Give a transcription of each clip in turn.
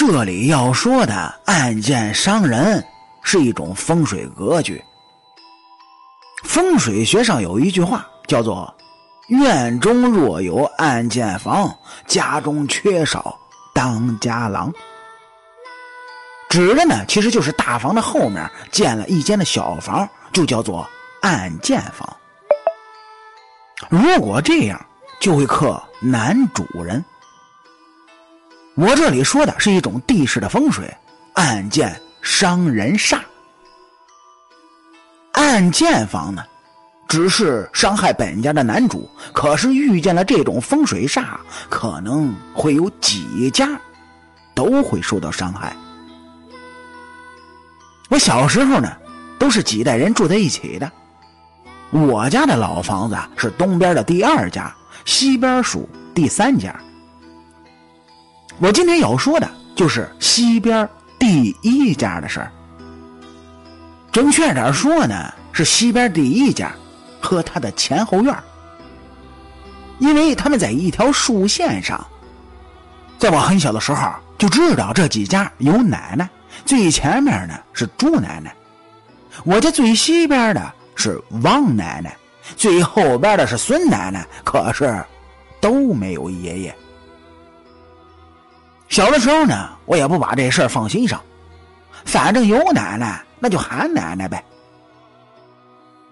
这里要说的案件伤人是一种风水格局。风水学上有一句话叫做“院中若有暗箭房，家中缺少当家郎”，指的呢其实就是大房的后面建了一间的小房，就叫做暗箭房。如果这样，就会克男主人。我这里说的是一种地势的风水，暗箭伤人煞。暗箭房呢，只是伤害本家的男主，可是遇见了这种风水煞，可能会有几家都会受到伤害。我小时候呢，都是几代人住在一起的。我家的老房子是东边的第二家，西边属第三家。我今天要说的就是西边第一家的事儿。准确点说呢，是西边第一家和他的前后院因为他们在一条竖线上。在我很小的时候就知道这几家有奶奶，最前面呢是朱奶奶，我家最西边的是王奶奶，最后边的是孙奶奶，可是都没有爷爷。小的时候呢，我也不把这事儿放心上，反正有奶奶，那就喊奶奶呗。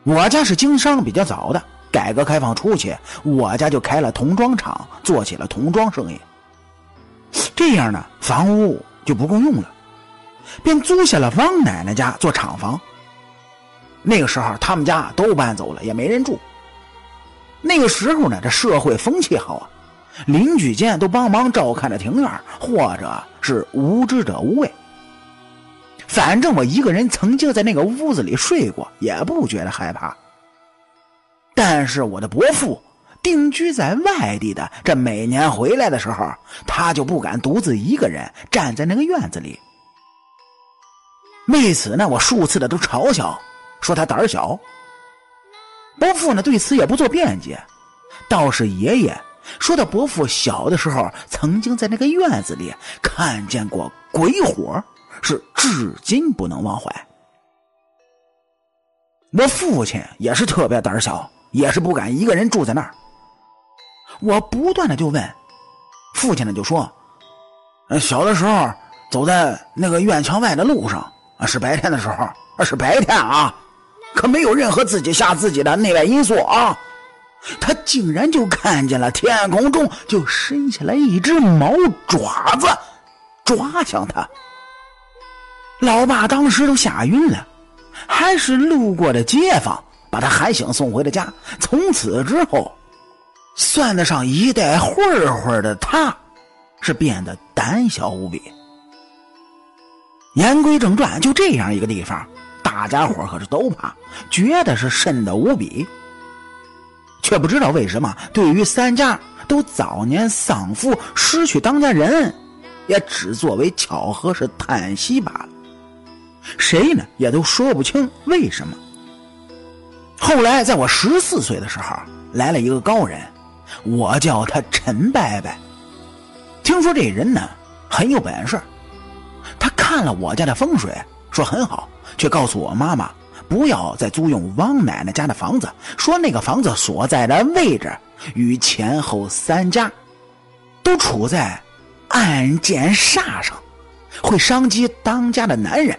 我家是经商比较早的，改革开放初期，我家就开了童装厂，做起了童装生意。这样呢，房屋就不够用了，便租下了汪奶奶家做厂房。那个时候，他们家都搬走了，也没人住。那个时候呢，这社会风气好啊。邻居间都帮忙照看着庭院，或者是无知者无畏。反正我一个人曾经在那个屋子里睡过，也不觉得害怕。但是我的伯父定居在外地的，这每年回来的时候，他就不敢独自一个人站在那个院子里。为此呢，我数次的都嘲笑，说他胆小。伯父呢对此也不做辩解，倒是爷爷。说到伯父小的时候，曾经在那个院子里看见过鬼火，是至今不能忘怀。我父亲也是特别胆小，也是不敢一个人住在那儿。我不断的就问，父亲呢就说：“小的时候走在那个院墙外的路上，啊是白天的时候，是白天啊，可没有任何自己吓自己的内外因素啊。”他竟然就看见了天空中就伸下来一只毛爪子，抓向他。老爸当时都吓晕了，还是路过的街坊把他喊醒送回了家。从此之后，算得上一代混混的他，是变得胆小无比。言归正传，就这样一个地方，大家伙可是都怕，觉得是瘆得无比。却不知道为什么，对于三家都早年丧父、失去当家人，也只作为巧合是叹息罢了。谁呢，也都说不清为什么。后来，在我十四岁的时候，来了一个高人，我叫他陈伯伯。听说这人呢很有本事，他看了我家的风水，说很好，却告诉我妈妈。不要再租用汪奶奶家的房子，说那个房子所在的位置与前后三家都处在暗箭煞上，会伤及当家的男人。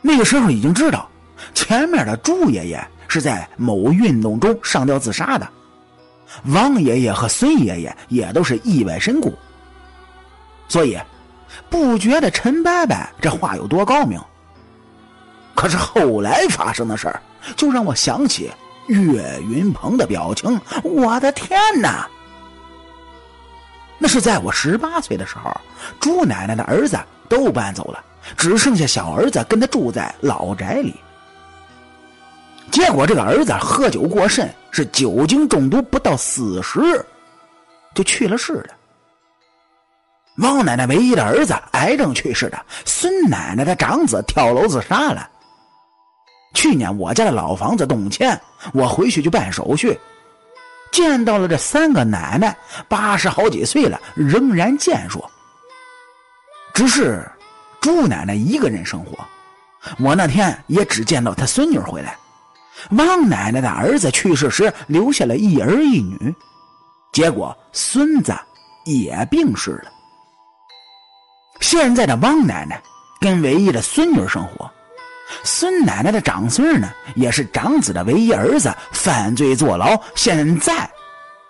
那个时候已经知道，前面的朱爷爷是在某运动中上。吊自杀的，汪爷爷和孙爷爷也都是意外身故，所以不觉得陈伯伯这话有多高明。可是后来发生的事儿，就让我想起岳云鹏的表情。我的天哪！那是在我十八岁的时候，朱奶奶的儿子都搬走了，只剩下小儿子跟他住在老宅里。结果这个儿子喝酒过甚，是酒精中毒，不到四十就去了世了。王奶奶唯一的儿子癌症去世的，孙奶奶的长子跳楼自杀了。去年我家的老房子动迁，我回去就办手续，见到了这三个奶奶，八十好几岁了，仍然健硕。只是朱奶奶一个人生活，我那天也只见到她孙女回来。王奶奶的儿子去世时留下了一儿一女，结果孙子也病逝了。现在的王奶奶跟唯一的孙女生活，孙奶奶的长孙呢，也是长子的唯一儿子，犯罪坐牢，现在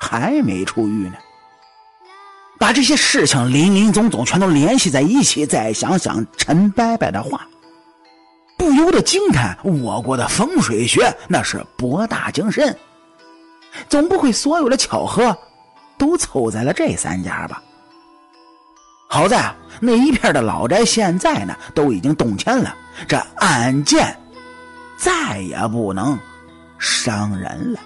还没出狱呢。把这些事情林林总总全都联系在一起，再想想陈伯伯的话，不由得惊叹：我国的风水学那是博大精深，总不会所有的巧合都凑在了这三家吧？好在啊那一片的老宅现在呢都已经动迁了，这案件再也不能伤人了。